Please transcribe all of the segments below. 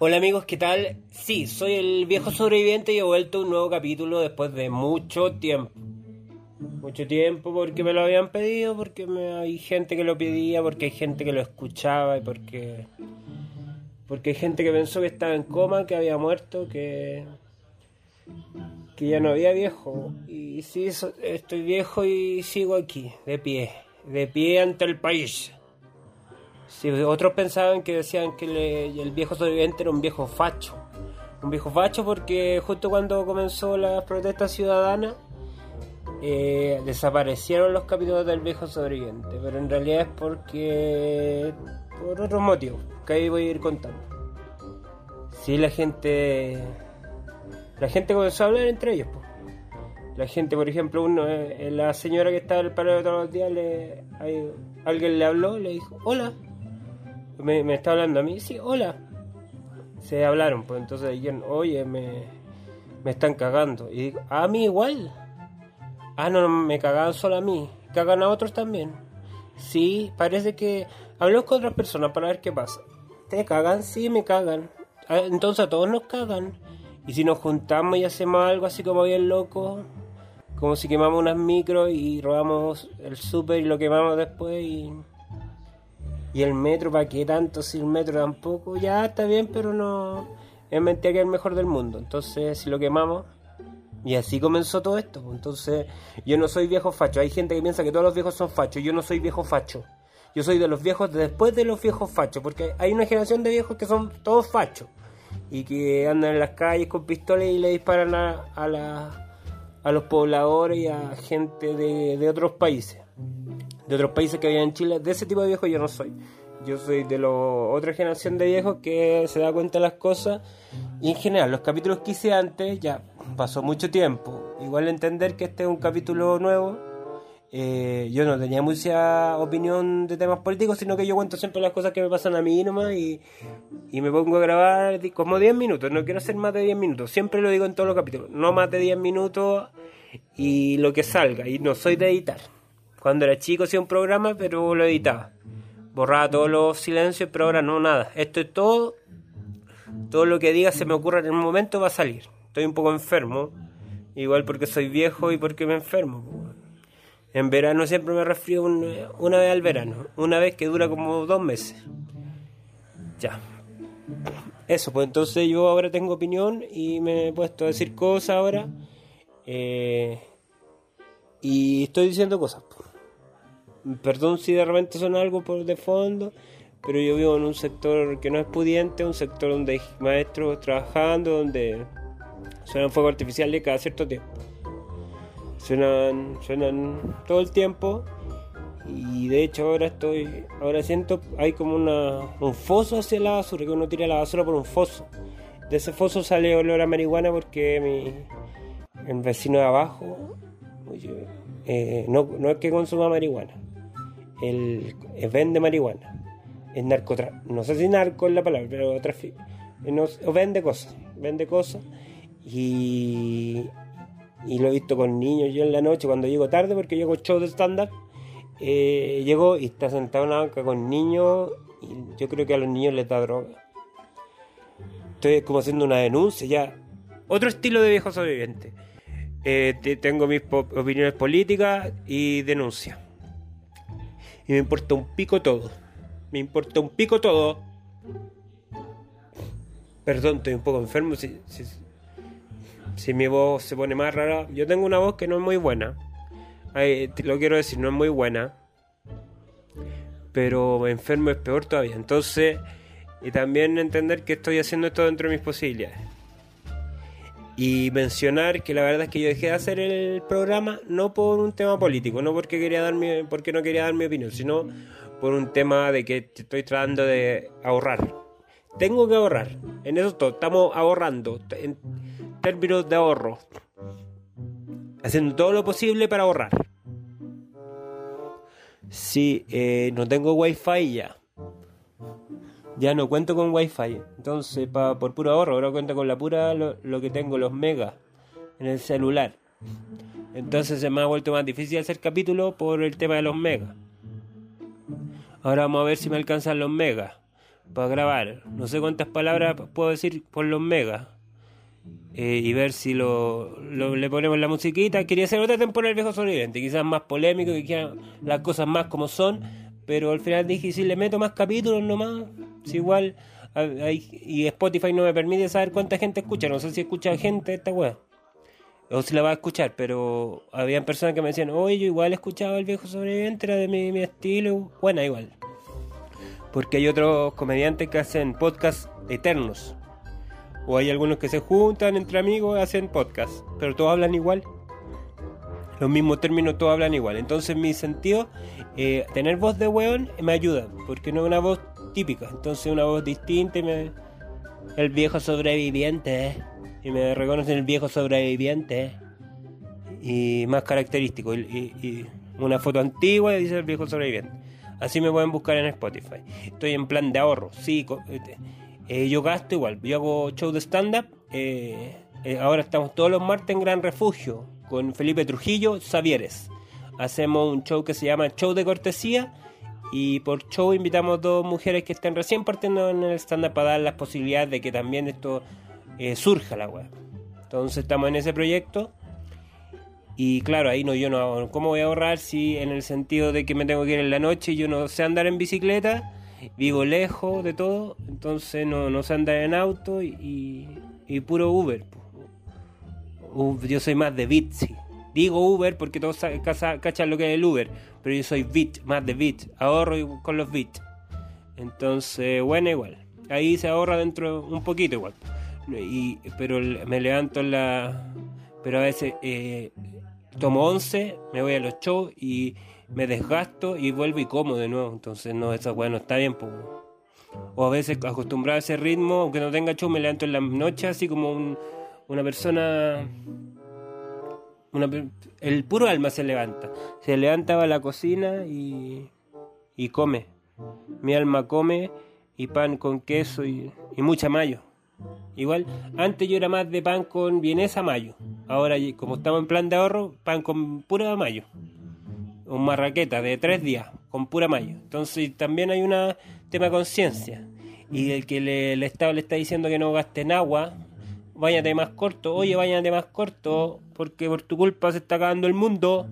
Hola amigos, ¿qué tal? Sí, soy el viejo sobreviviente y he vuelto a un nuevo capítulo después de mucho tiempo. Mucho tiempo porque me lo habían pedido, porque hay gente que lo pedía, porque hay gente que lo escuchaba y porque porque hay gente que pensó que estaba en coma, que había muerto, que que ya no había viejo. Y sí, estoy viejo y sigo aquí, de pie, de pie ante el país. Sí, otros pensaban que decían que el viejo sobreviviente era un viejo facho. Un viejo facho porque justo cuando comenzó la protesta ciudadana eh, desaparecieron los capítulos del viejo sobreviviente. Pero en realidad es porque... por otros motivos que ahí voy a ir contando. Sí, la gente... La gente comenzó a hablar entre ellos. La gente, por ejemplo, uno, eh, la señora que estaba en el paro todos los días, le, alguien le habló, le dijo, hola, me, está hablando a mí, sí, hola. Se hablaron, pues entonces dijeron, oye, me, me están cagando. Y digo, a mí igual. Ah, no, me cagaban solo a mí. ¿Cagan a otros también? Sí, parece que... Hablamos con otras personas para ver qué pasa. ¿Te cagan? Sí, me cagan. Ah, entonces a todos nos cagan. Y si nos juntamos y hacemos algo así como bien loco, como si quemamos unas micros y robamos el súper y lo quemamos después y y el metro, ¿para qué tanto? Si el metro tampoco, ya está bien, pero no. Es mentira que es el mejor del mundo. Entonces, si lo quemamos. Y así comenzó todo esto. Pues. Entonces, yo no soy viejo facho. Hay gente que piensa que todos los viejos son fachos. Yo no soy viejo facho. Yo soy de los viejos después de los viejos fachos. Porque hay una generación de viejos que son todos fachos. Y que andan en las calles con pistolas y le disparan a, a, la, a los pobladores y a gente de, de otros países de otros países que había en Chile. De ese tipo de viejos yo no soy. Yo soy de la otra generación de viejos que se da cuenta de las cosas. Y en general, los capítulos que hice antes, ya pasó mucho tiempo. Igual entender que este es un capítulo nuevo. Eh, yo no tenía mucha opinión de temas políticos, sino que yo cuento siempre las cosas que me pasan a mí nomás y, y me pongo a grabar como 10 minutos. No quiero hacer más de 10 minutos. Siempre lo digo en todos los capítulos. No más de 10 minutos y lo que salga. Y no soy de editar. Cuando era chico hacía un programa, pero lo editaba. Borraba todos los silencios, pero ahora no, nada. Esto es todo. Todo lo que diga se me ocurra en un momento va a salir. Estoy un poco enfermo. Igual porque soy viejo y porque me enfermo. En verano siempre me resfrío una vez al verano. Una vez que dura como dos meses. Ya. Eso, pues entonces yo ahora tengo opinión y me he puesto a decir cosas ahora. Eh, y estoy diciendo cosas. Perdón si de repente suena algo por de fondo, pero yo vivo en un sector que no es pudiente, un sector donde hay maestros trabajando, donde suenan fuegos artificiales cada cierto tiempo. Suenan, suenan todo el tiempo. Y de hecho ahora estoy, ahora siento, hay como una, un foso hacia la basura, que uno tira la basura por un foso. De ese foso sale olor a marihuana porque mi, el vecino de abajo eh, no, no es que consuma marihuana, él, vende marihuana, es narcotra no sé si narco es la palabra, pero no, o vende cosas, vende cosas. Y, y lo he visto con niños. Yo en la noche, cuando llego tarde, porque llego show de stand-up, eh, llego y está sentado en una banca con niños y yo creo que a los niños les da droga. Estoy como haciendo una denuncia ya. Otro estilo de viejo sobreviviente. Eh, tengo mis opiniones políticas y denuncia y me importa un pico todo. Me importa un pico todo. Perdón, estoy un poco enfermo. Si, mi voz se pone más rara. Yo tengo una voz que no es muy buena. lo quiero decir, no es muy buena. Pero enfermo es peor todavía. Entonces, y también entender que estoy haciendo esto dentro de mis posibilidades. Y mencionar que la verdad es que yo dejé de hacer el programa no por un tema político, no porque quería dar porque no quería dar mi opinión, sino por un tema de que estoy tratando de ahorrar. Tengo que ahorrar. En eso todo, estamos ahorrando términos de ahorro. Haciendo todo lo posible para ahorrar. Si eh, no tengo wifi ya ya no cuento con wifi. Entonces, pa, por puro ahorro, ahora cuento con la pura lo, que tengo, los megas en el celular. Entonces se me ha vuelto más difícil hacer capítulo por el tema de los megas. Ahora vamos a ver si me alcanzan los megas para grabar. No sé cuántas palabras puedo decir por los megas. Eh, y ver si lo, le ponemos la musiquita. Quería hacer otra temporada del viejo sobreviviente, quizás más polémico, que quieran las cosas más como son, pero al final dije, si le meto más capítulos nomás, si igual, y Spotify no me permite saber cuánta gente escucha, no sé si escucha gente esta weá, o si la va a escuchar, pero habían personas que me decían, oye, yo igual escuchaba el viejo sobreviviente, era de mi, mi estilo, bueno, igual. Porque hay otros comediantes que hacen podcasts eternos o hay algunos que se juntan entre amigos y hacen podcast, pero todos hablan igual. Los mismos términos, todos hablan igual. Entonces, en mi sentido, eh, tener voz de weón me ayuda, porque no es una voz típica. Entonces, una voz distinta y me. El viejo sobreviviente, y me reconocen el viejo sobreviviente, y más característico. Y, una foto antigua y dice el viejo sobreviviente. Así me pueden buscar en Spotify. Estoy en plan de ahorro, sí. Eh, yo gasto igual, yo hago show de stand-up. Eh, eh, ahora estamos todos los martes en Gran Refugio con Felipe Trujillo, Savieres. Hacemos un show que se llama Show de Cortesía y por show invitamos dos mujeres que están recién partiendo en el stand-up para dar las posibilidades de que también esto surja la web. Entonces estamos en ese proyecto. Y claro, ahí no, yo no, ¿cómo voy a ahorrar si en el sentido de que me tengo que ir en la noche y yo no sé andar en bicicleta? Vivo lejos de todo, entonces no, no sé andar en auto y, y, puro Uber. Yo soy más de Bit, Digo Uber porque todos cachan lo que es el Uber, pero yo soy Bit, más de Bit. Ahorro con los Bit. Entonces, bueno, igual. Ahí se ahorra dentro un poquito igual. Y, pero me levanto en la... Pero a veces eh, tomo 11, me voy a los shows y me desgasto y vuelvo y como de nuevo. Entonces, no, esa weá no está bien. O a veces acostumbrado a ese ritmo, aunque no tenga show, me levanto en la noche así como una persona. el puro alma se levanta. Se levanta, va a la cocina y, y come. Mi alma come y pan con queso y, y mucha mayo. Igual, antes yo era más de pan con vienesa mayo. Ahora, como estamos en plan de ahorro, pan con pura mayo un marraqueta de tres días con pura mayo. Entonces también hay un tema de conciencia. Y el que le, el Estado le está diciendo que no gasten agua, váyate más corto, oye, váyate más corto, porque por tu culpa se está acabando el mundo,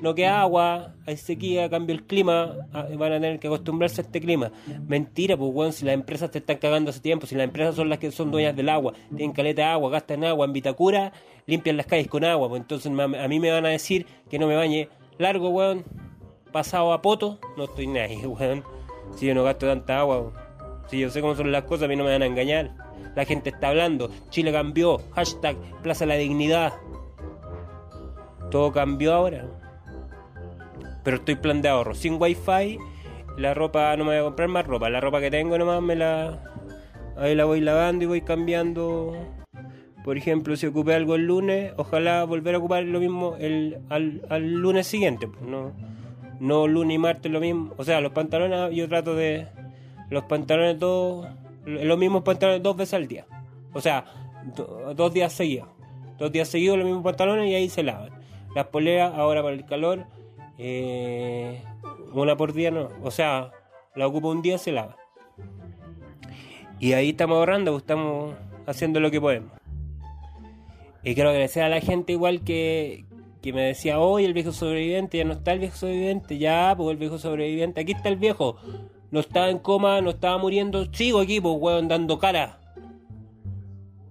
no queda agua, hay sequía, cambio el clima, ah, van a tener que acostumbrarse a este clima. Mentira, pues bueno, si las empresas te están cagando hace tiempo, si las empresas son las que son dueñas del agua, tienen caleta de agua, gastan agua en Vitacura, limpian las calles con agua, pues entonces a mí me van a decir que no me bañe largo, weón, pasado a poto, no estoy ni ahí, weón. Si yo no gasto tanta agua, si yo sé cómo son las cosas, a mí no me van a engañar. La gente está hablando, Chile cambió, hashtag Plaza la Dignidad. Todo cambió ahora. Pero estoy plan de ahorro, sin wifi, la ropa, no me voy a comprar más ropa, la ropa que tengo nomás me la... Ahí la voy lavando y voy cambiando por ejemplo, si ocupé algo el lunes, ojalá volver a ocupar lo mismo el, al, lunes siguiente. Pues, no, no lunes y martes lo mismo. O sea, los pantalones yo trato de... Los pantalones dos... Los mismos pantalones dos veces al día. O sea, dos días seguidos. Dos días seguidos los mismos pantalones y ahí se lavan. Las poleas ahora para el calor, eh, una por día no. O sea, la ocupo un día se lava. Y ahí estamos ahorrando, pues, estamos haciendo lo que podemos. Y quiero agradecer a la gente igual que, me decía, hoy el viejo sobreviviente, ya no está el viejo sobreviviente, ya, pues el viejo sobreviviente, aquí está el viejo, no estaba en coma, no estaba muriendo, sigo aquí, pues weón, dando cara.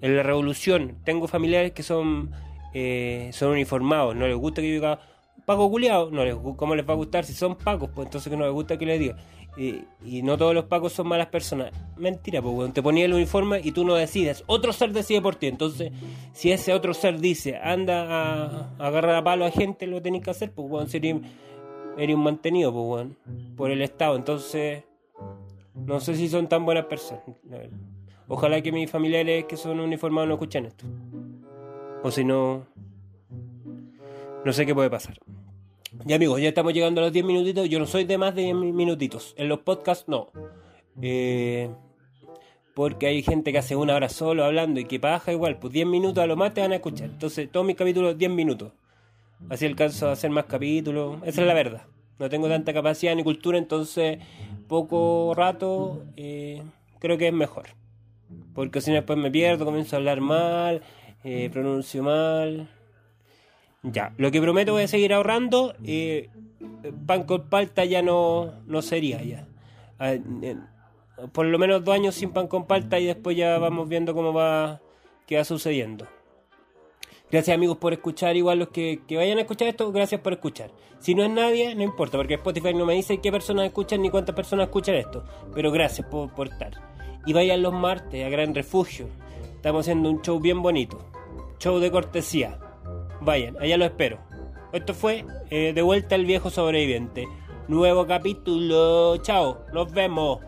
En la revolución, tengo familiares que son, eh, son uniformados, no les gusta que yo diga, Paco culiado, no les, ¿cómo les va a gustar si son pacos? Pues entonces que no les gusta que les diga y, no todos los pacos son malas personas. Mentira, pues, te ponía el uniforme y tú no decides. Otro ser decide por ti. Entonces, si ese otro ser dice, anda a, agarrar a palo a gente, lo tenés que hacer, pues, bueno, sería, eres un mantenido, pues, bueno, por el Estado. Entonces, no sé si son tan buenas personas. Ojalá que mis familiares que son uniformados no escuchen esto. O si no, no sé qué puede pasar. Ya amigos, ya estamos llegando a los 10 minutitos. Yo no soy de más de 10 minutitos. En los podcasts no. Eh, porque hay gente que hace una hora solo hablando y que paja igual. Pues 10 minutos a lo más te van a escuchar. Entonces, todos mis capítulos 10 minutos. Así alcanzo a hacer más capítulos. Esa es la verdad. No tengo tanta capacidad ni cultura, entonces poco rato eh, creo que es mejor. Porque si no después me pierdo, comienzo a hablar mal, eh, pronuncio mal. Ya, lo que prometo a seguir ahorrando. Eh, pan con palta ya no, no sería ya. Por lo menos dos años sin pan con palta y después ya vamos viendo cómo va, qué va sucediendo. Gracias amigos por escuchar, igual los que, vayan a escuchar esto, gracias por escuchar. Si no es nadie, no importa, porque Spotify no me dice qué personas escuchan ni cuántas personas escuchan esto. Pero gracias por, por estar. Y vayan los martes a Gran Refugio. Estamos haciendo un show bien bonito. Show de cortesía. Vayan, allá lo espero. Esto fue eh, De vuelta el viejo sobreviviente. Nuevo capítulo. Chao, nos vemos.